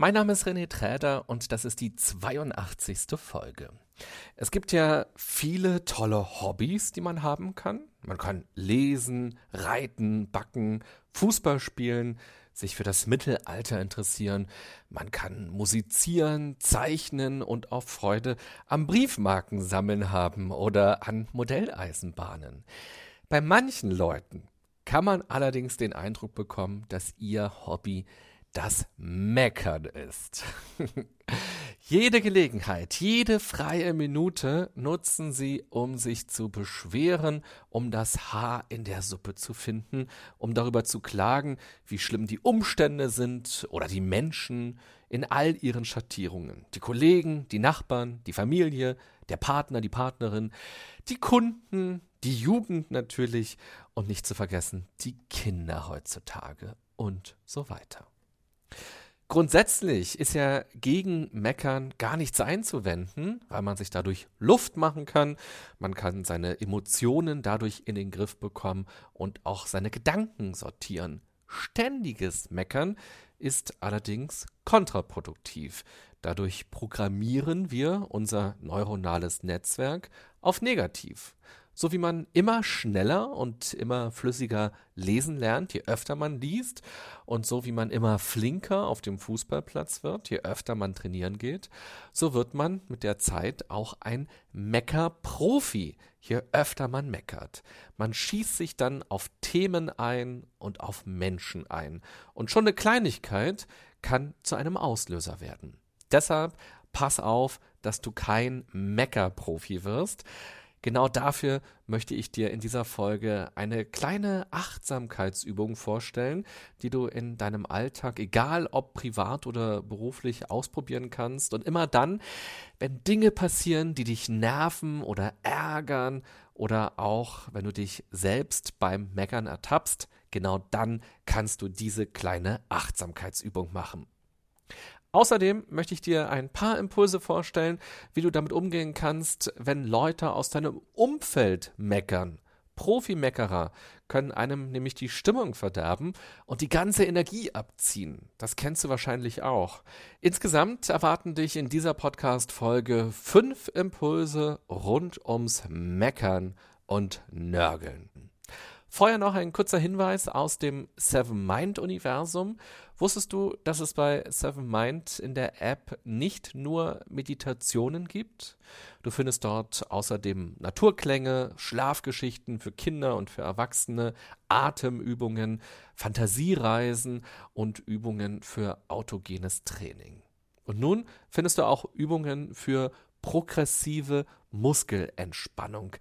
Mein Name ist René Träder und das ist die 82. Folge. Es gibt ja viele tolle Hobbys, die man haben kann. Man kann lesen, reiten, backen, Fußball spielen, sich für das Mittelalter interessieren. Man kann musizieren, zeichnen und auch Freude am Briefmarkensammeln haben oder an Modelleisenbahnen. Bei manchen Leuten kann man allerdings den Eindruck bekommen, dass ihr Hobby das Meckern ist. jede Gelegenheit, jede freie Minute nutzen sie, um sich zu beschweren, um das Haar in der Suppe zu finden, um darüber zu klagen, wie schlimm die Umstände sind oder die Menschen in all ihren Schattierungen. Die Kollegen, die Nachbarn, die Familie, der Partner, die Partnerin, die Kunden, die Jugend natürlich und nicht zu vergessen die Kinder heutzutage und so weiter. Grundsätzlich ist ja gegen Meckern gar nichts einzuwenden, weil man sich dadurch Luft machen kann, man kann seine Emotionen dadurch in den Griff bekommen und auch seine Gedanken sortieren. Ständiges Meckern ist allerdings kontraproduktiv. Dadurch programmieren wir unser neuronales Netzwerk auf negativ so wie man immer schneller und immer flüssiger lesen lernt, je öfter man liest, und so wie man immer flinker auf dem Fußballplatz wird, je öfter man trainieren geht, so wird man mit der Zeit auch ein Meckerprofi, je öfter man meckert. Man schießt sich dann auf Themen ein und auf Menschen ein. Und schon eine Kleinigkeit kann zu einem Auslöser werden. Deshalb pass auf, dass du kein Meckerprofi wirst. Genau dafür möchte ich dir in dieser Folge eine kleine Achtsamkeitsübung vorstellen, die du in deinem Alltag, egal ob privat oder beruflich, ausprobieren kannst. Und immer dann, wenn Dinge passieren, die dich nerven oder ärgern oder auch wenn du dich selbst beim Meckern ertappst, genau dann kannst du diese kleine Achtsamkeitsübung machen. Außerdem möchte ich dir ein paar Impulse vorstellen, wie du damit umgehen kannst, wenn Leute aus deinem Umfeld meckern. Profimeckerer können einem nämlich die Stimmung verderben und die ganze Energie abziehen. Das kennst du wahrscheinlich auch. Insgesamt erwarten dich in dieser Podcast-Folge fünf Impulse rund ums Meckern und Nörgeln. Vorher noch ein kurzer Hinweis aus dem Seven Mind Universum. Wusstest du, dass es bei Seven Mind in der App nicht nur Meditationen gibt? Du findest dort außerdem Naturklänge, Schlafgeschichten für Kinder und für Erwachsene, Atemübungen, Fantasiereisen und Übungen für autogenes Training. Und nun findest du auch Übungen für progressive Muskelentspannung.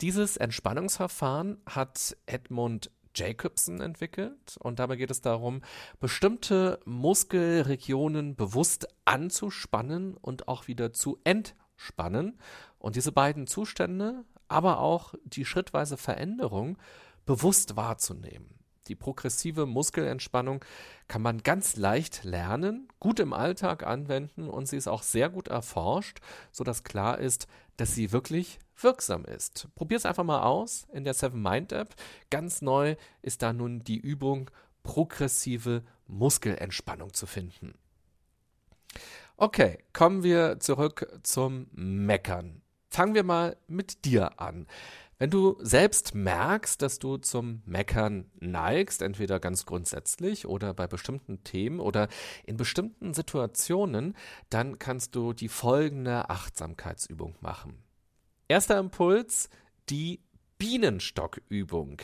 Dieses Entspannungsverfahren hat Edmund Jacobson entwickelt und dabei geht es darum, bestimmte Muskelregionen bewusst anzuspannen und auch wieder zu entspannen und diese beiden Zustände, aber auch die schrittweise Veränderung bewusst wahrzunehmen. Die progressive Muskelentspannung kann man ganz leicht lernen, gut im Alltag anwenden und sie ist auch sehr gut erforscht, sodass klar ist, dass sie wirklich wirksam ist. Probier es einfach mal aus in der Seven Mind App. Ganz neu ist da nun die Übung progressive Muskelentspannung zu finden. Okay, kommen wir zurück zum Meckern. Fangen wir mal mit dir an. Wenn du selbst merkst, dass du zum Meckern neigst, entweder ganz grundsätzlich oder bei bestimmten Themen oder in bestimmten Situationen, dann kannst du die folgende Achtsamkeitsübung machen. Erster Impuls, die Bienenstockübung.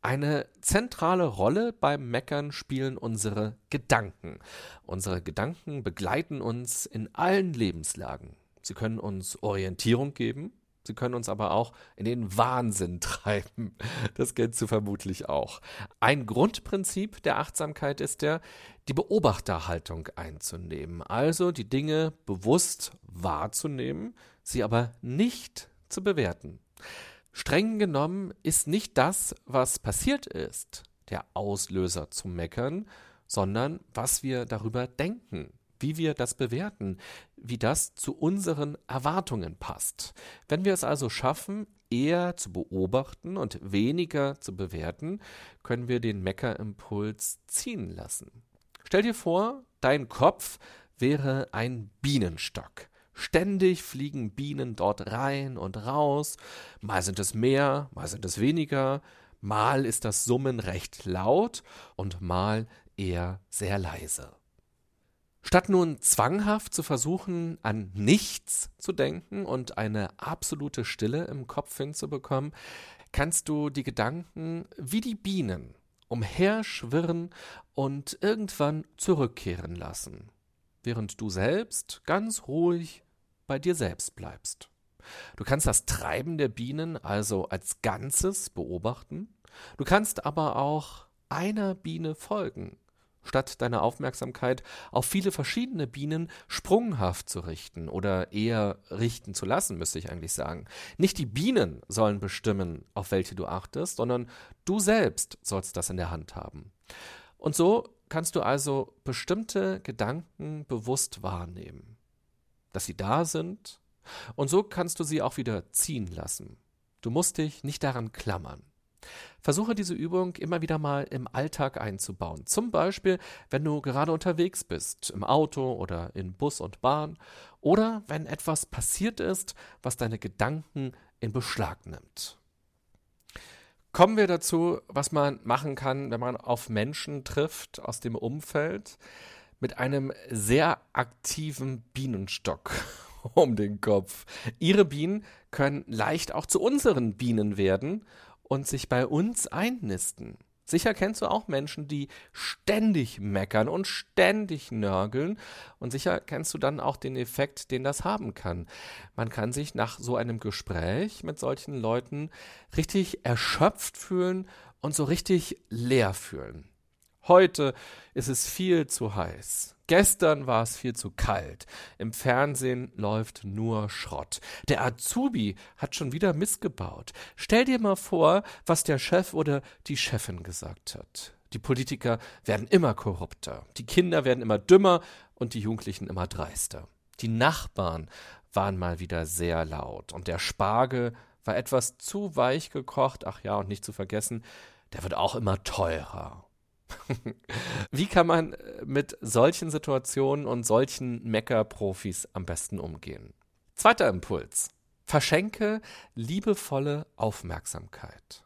Eine zentrale Rolle beim Meckern spielen unsere Gedanken. Unsere Gedanken begleiten uns in allen Lebenslagen. Sie können uns Orientierung geben, Sie können uns aber auch in den Wahnsinn treiben. Das kennst du vermutlich auch. Ein Grundprinzip der Achtsamkeit ist der, die Beobachterhaltung einzunehmen. Also die Dinge bewusst wahrzunehmen, sie aber nicht zu bewerten. Streng genommen ist nicht das, was passiert ist, der Auslöser zum Meckern, sondern was wir darüber denken, wie wir das bewerten, wie das zu unseren Erwartungen passt. Wenn wir es also schaffen, eher zu beobachten und weniger zu bewerten, können wir den Meckerimpuls ziehen lassen. Stell dir vor, dein Kopf wäre ein Bienenstock. Ständig fliegen Bienen dort rein und raus, mal sind es mehr, mal sind es weniger, mal ist das Summen recht laut und mal eher sehr leise. Statt nun zwanghaft zu versuchen, an nichts zu denken und eine absolute Stille im Kopf hinzubekommen, kannst du die Gedanken wie die Bienen umherschwirren und irgendwann zurückkehren lassen, während du selbst ganz ruhig bei dir selbst bleibst. Du kannst das Treiben der Bienen also als Ganzes beobachten, du kannst aber auch einer Biene folgen statt deine Aufmerksamkeit auf viele verschiedene Bienen sprunghaft zu richten oder eher richten zu lassen, müsste ich eigentlich sagen. Nicht die Bienen sollen bestimmen, auf welche du achtest, sondern du selbst sollst das in der Hand haben. Und so kannst du also bestimmte Gedanken bewusst wahrnehmen, dass sie da sind, und so kannst du sie auch wieder ziehen lassen. Du musst dich nicht daran klammern. Versuche diese Übung immer wieder mal im Alltag einzubauen. Zum Beispiel, wenn du gerade unterwegs bist, im Auto oder in Bus und Bahn oder wenn etwas passiert ist, was deine Gedanken in Beschlag nimmt. Kommen wir dazu, was man machen kann, wenn man auf Menschen trifft aus dem Umfeld mit einem sehr aktiven Bienenstock um den Kopf. Ihre Bienen können leicht auch zu unseren Bienen werden und sich bei uns einnisten. Sicher kennst du auch Menschen, die ständig meckern und ständig nörgeln. Und sicher kennst du dann auch den Effekt, den das haben kann. Man kann sich nach so einem Gespräch mit solchen Leuten richtig erschöpft fühlen und so richtig leer fühlen. Heute ist es viel zu heiß. Gestern war es viel zu kalt. Im Fernsehen läuft nur Schrott. Der Azubi hat schon wieder missgebaut. Stell dir mal vor, was der Chef oder die Chefin gesagt hat. Die Politiker werden immer korrupter, die Kinder werden immer dümmer und die Jugendlichen immer dreister. Die Nachbarn waren mal wieder sehr laut und der Spargel war etwas zu weich gekocht. Ach ja, und nicht zu vergessen, der wird auch immer teurer. Wie kann man äh, mit solchen Situationen und solchen Mecker-Profis am besten umgehen? Zweiter Impuls. Verschenke liebevolle Aufmerksamkeit.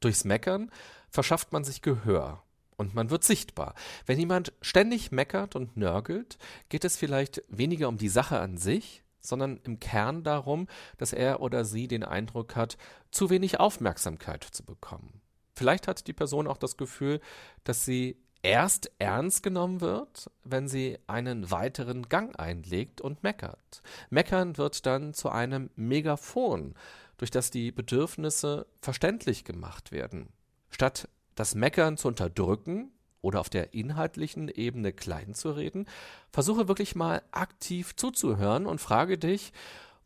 Durchs Meckern verschafft man sich Gehör und man wird sichtbar. Wenn jemand ständig meckert und nörgelt, geht es vielleicht weniger um die Sache an sich, sondern im Kern darum, dass er oder sie den Eindruck hat, zu wenig Aufmerksamkeit zu bekommen. Vielleicht hat die Person auch das Gefühl, dass sie erst ernst genommen wird, wenn sie einen weiteren Gang einlegt und meckert. Meckern wird dann zu einem Megafon, durch das die Bedürfnisse verständlich gemacht werden. Statt das Meckern zu unterdrücken oder auf der inhaltlichen Ebene klein zu reden, versuche wirklich mal aktiv zuzuhören und frage dich,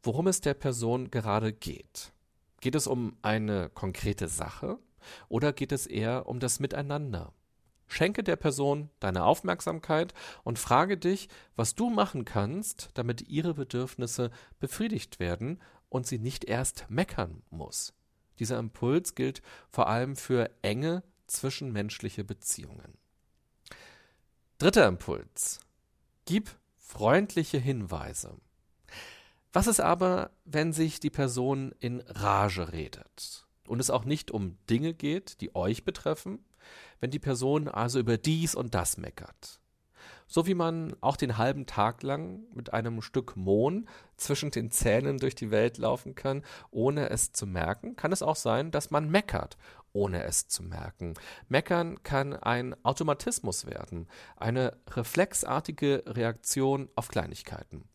worum es der Person gerade geht. Geht es um eine konkrete Sache? Oder geht es eher um das Miteinander? Schenke der Person deine Aufmerksamkeit und frage dich, was du machen kannst, damit ihre Bedürfnisse befriedigt werden und sie nicht erst meckern muss. Dieser Impuls gilt vor allem für enge zwischenmenschliche Beziehungen. Dritter Impuls. Gib freundliche Hinweise. Was ist aber, wenn sich die Person in Rage redet? Und es auch nicht um Dinge geht, die euch betreffen, wenn die Person also über dies und das meckert. So wie man auch den halben Tag lang mit einem Stück Mohn zwischen den Zähnen durch die Welt laufen kann, ohne es zu merken, kann es auch sein, dass man meckert, ohne es zu merken. Meckern kann ein Automatismus werden, eine reflexartige Reaktion auf Kleinigkeiten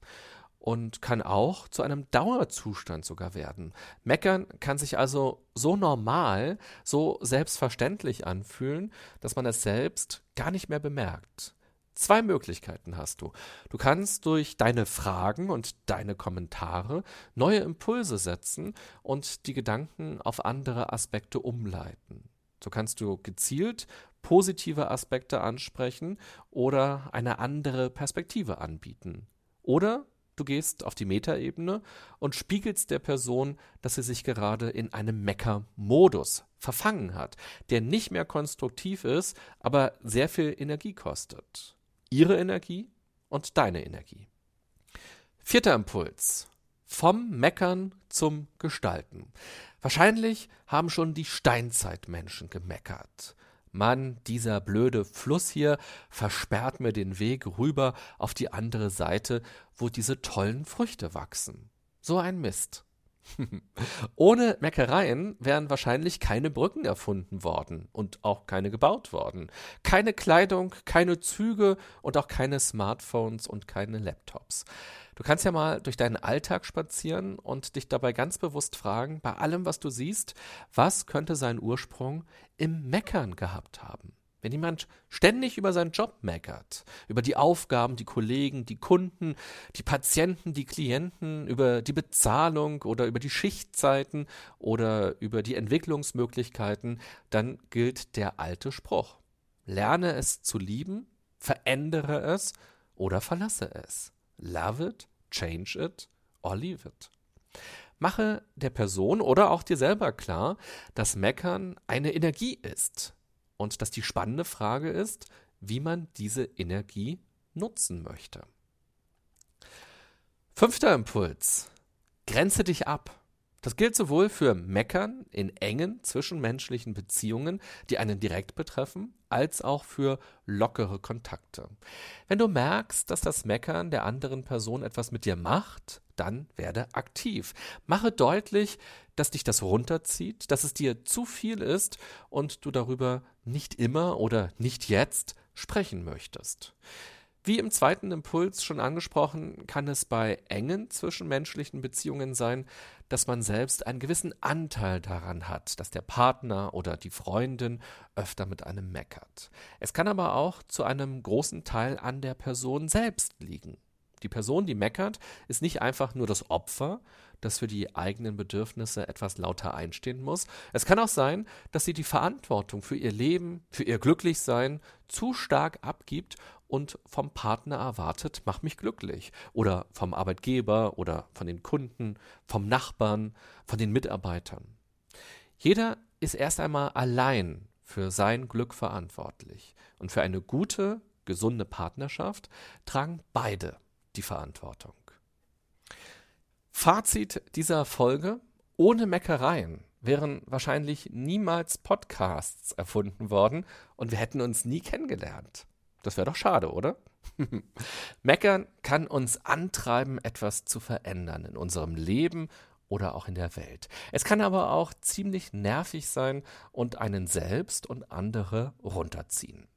und kann auch zu einem Dauerzustand sogar werden. Meckern kann sich also so normal, so selbstverständlich anfühlen, dass man es selbst gar nicht mehr bemerkt. Zwei Möglichkeiten hast du. Du kannst durch deine Fragen und deine Kommentare neue Impulse setzen und die Gedanken auf andere Aspekte umleiten. So kannst du gezielt positive Aspekte ansprechen oder eine andere Perspektive anbieten. Oder du gehst auf die Metaebene und spiegelst der Person, dass sie sich gerade in einem Mecker-Modus verfangen hat, der nicht mehr konstruktiv ist, aber sehr viel Energie kostet. Ihre Energie und deine Energie. Vierter Impuls. Vom Meckern zum Gestalten. Wahrscheinlich haben schon die Steinzeitmenschen gemeckert. Mann, dieser blöde Fluss hier versperrt mir den Weg rüber auf die andere Seite, wo diese tollen Früchte wachsen. So ein Mist. Ohne Meckereien wären wahrscheinlich keine Brücken erfunden worden und auch keine gebaut worden. Keine Kleidung, keine Züge und auch keine Smartphones und keine Laptops. Du kannst ja mal durch deinen Alltag spazieren und dich dabei ganz bewusst fragen, bei allem, was du siehst, was könnte seinen Ursprung im Meckern gehabt haben? Wenn jemand ständig über seinen Job meckert, über die Aufgaben, die Kollegen, die Kunden, die Patienten, die Klienten, über die Bezahlung oder über die Schichtzeiten oder über die Entwicklungsmöglichkeiten, dann gilt der alte Spruch. Lerne es zu lieben, verändere es oder verlasse es. Love it, change it or leave it. Mache der Person oder auch dir selber klar, dass Meckern eine Energie ist, und dass die spannende Frage ist, wie man diese Energie nutzen möchte. Fünfter Impuls. Grenze dich ab. Das gilt sowohl für Meckern in engen zwischenmenschlichen Beziehungen, die einen direkt betreffen, als auch für lockere Kontakte. Wenn du merkst, dass das Meckern der anderen Person etwas mit dir macht, dann werde aktiv. Mache deutlich, dass dich das runterzieht, dass es dir zu viel ist und du darüber nicht immer oder nicht jetzt sprechen möchtest. Wie im zweiten Impuls schon angesprochen, kann es bei engen zwischenmenschlichen Beziehungen sein, dass man selbst einen gewissen Anteil daran hat, dass der Partner oder die Freundin öfter mit einem meckert. Es kann aber auch zu einem großen Teil an der Person selbst liegen. Die Person, die meckert, ist nicht einfach nur das Opfer, das für die eigenen Bedürfnisse etwas lauter einstehen muss. Es kann auch sein, dass sie die Verantwortung für ihr Leben, für ihr Glücklichsein zu stark abgibt und vom Partner erwartet, mach mich glücklich. Oder vom Arbeitgeber oder von den Kunden, vom Nachbarn, von den Mitarbeitern. Jeder ist erst einmal allein für sein Glück verantwortlich. Und für eine gute, gesunde Partnerschaft tragen beide die Verantwortung. Fazit dieser Folge: Ohne Meckereien wären wahrscheinlich niemals Podcasts erfunden worden und wir hätten uns nie kennengelernt. Das wäre doch schade, oder? Meckern kann uns antreiben, etwas zu verändern in unserem Leben oder auch in der Welt. Es kann aber auch ziemlich nervig sein und einen selbst und andere runterziehen.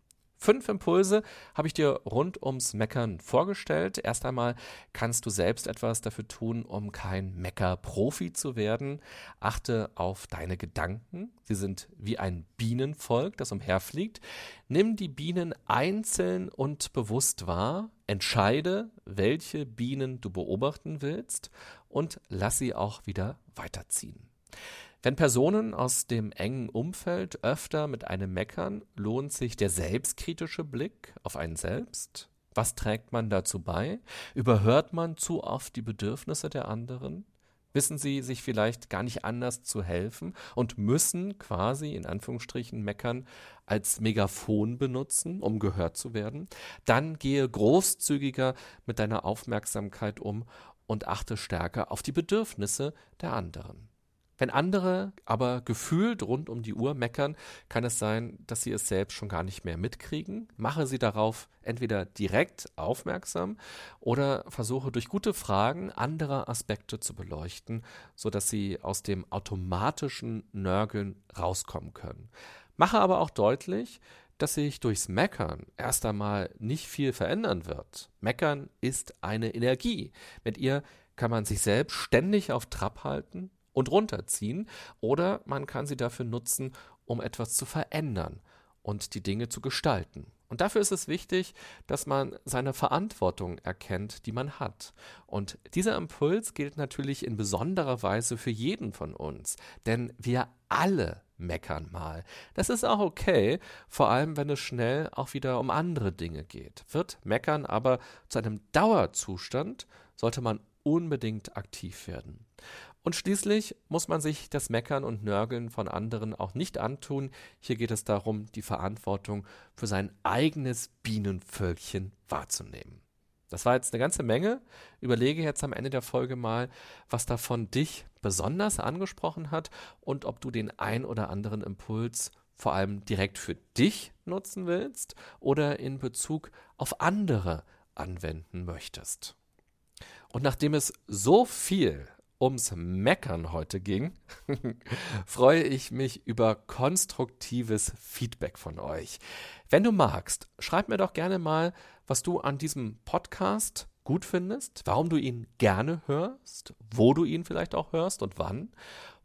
Fünf Impulse habe ich dir rund ums Meckern vorgestellt. Erst einmal kannst du selbst etwas dafür tun, um kein Mecker-Profi zu werden. Achte auf deine Gedanken. Sie sind wie ein Bienenvolk, das umherfliegt. Nimm die Bienen einzeln und bewusst wahr. Entscheide, welche Bienen du beobachten willst und lass sie auch wieder weiterziehen. Wenn Personen aus dem engen Umfeld öfter mit einem meckern, lohnt sich der selbstkritische Blick auf einen selbst. Was trägt man dazu bei? Überhört man zu oft die Bedürfnisse der anderen? Wissen sie sich vielleicht gar nicht anders zu helfen und müssen quasi in Anführungsstrichen meckern als Megafon benutzen, um gehört zu werden? Dann gehe großzügiger mit deiner Aufmerksamkeit um und achte stärker auf die Bedürfnisse der anderen. Wenn andere aber gefühlt rund um die Uhr meckern, kann es sein, dass sie es selbst schon gar nicht mehr mitkriegen. Mache sie darauf entweder direkt aufmerksam oder versuche durch gute Fragen andere Aspekte zu beleuchten, sodass sie aus dem automatischen Nörgeln rauskommen können. Mache aber auch deutlich, dass sich durchs Meckern erst einmal nicht viel verändern wird. Meckern ist eine Energie. Mit ihr kann man sich selbst ständig auf Trab halten, und runterziehen oder man kann sie dafür nutzen, um etwas zu verändern und die Dinge zu gestalten. Und dafür ist es wichtig, dass man seine Verantwortung erkennt, die man hat. Und dieser Impuls gilt natürlich in besonderer Weise für jeden von uns, denn wir alle meckern mal. Das ist auch okay, vor allem wenn es schnell auch wieder um andere Dinge geht. Wird Meckern aber zu einem Dauerzustand, sollte man unbedingt aktiv werden. Und schließlich muss man sich das Meckern und Nörgeln von anderen auch nicht antun. Hier geht es darum, die Verantwortung für sein eigenes Bienenvölkchen wahrzunehmen. Das war jetzt eine ganze Menge. Überlege jetzt am Ende der Folge mal, was davon dich besonders angesprochen hat und ob du den ein oder anderen Impuls vor allem direkt für dich nutzen willst oder in Bezug auf andere anwenden möchtest. Und nachdem es so viel ums Meckern heute ging, freue ich mich über konstruktives Feedback von euch. Wenn du magst, schreib mir doch gerne mal, was du an diesem Podcast gut findest, warum du ihn gerne hörst, wo du ihn vielleicht auch hörst und wann,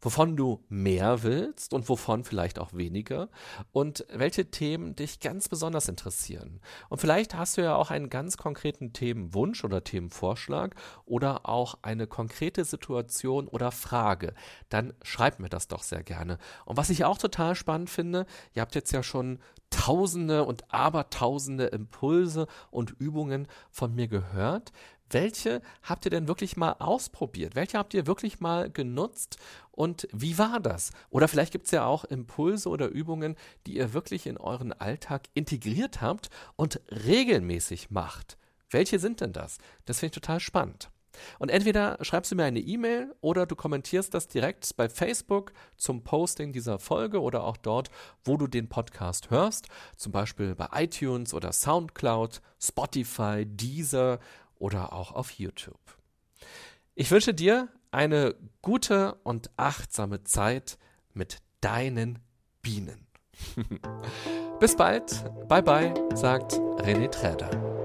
wovon du mehr willst und wovon vielleicht auch weniger und welche Themen dich ganz besonders interessieren. Und vielleicht hast du ja auch einen ganz konkreten Themenwunsch oder Themenvorschlag oder auch eine konkrete Situation oder Frage. Dann schreib mir das doch sehr gerne. Und was ich auch total spannend finde, ihr habt jetzt ja schon Tausende und Abertausende Impulse und Übungen von mir gehört. Welche habt ihr denn wirklich mal ausprobiert? Welche habt ihr wirklich mal genutzt? Und wie war das? Oder vielleicht gibt es ja auch Impulse oder Übungen, die ihr wirklich in euren Alltag integriert habt und regelmäßig macht. Welche sind denn das? Das finde ich total spannend. Und entweder schreibst du mir eine E-Mail oder du kommentierst das direkt bei Facebook zum Posting dieser Folge oder auch dort, wo du den Podcast hörst, zum Beispiel bei iTunes oder SoundCloud, Spotify, Deezer oder auch auf YouTube. Ich wünsche dir eine gute und achtsame Zeit mit deinen Bienen. Bis bald, bye bye, sagt René Träder.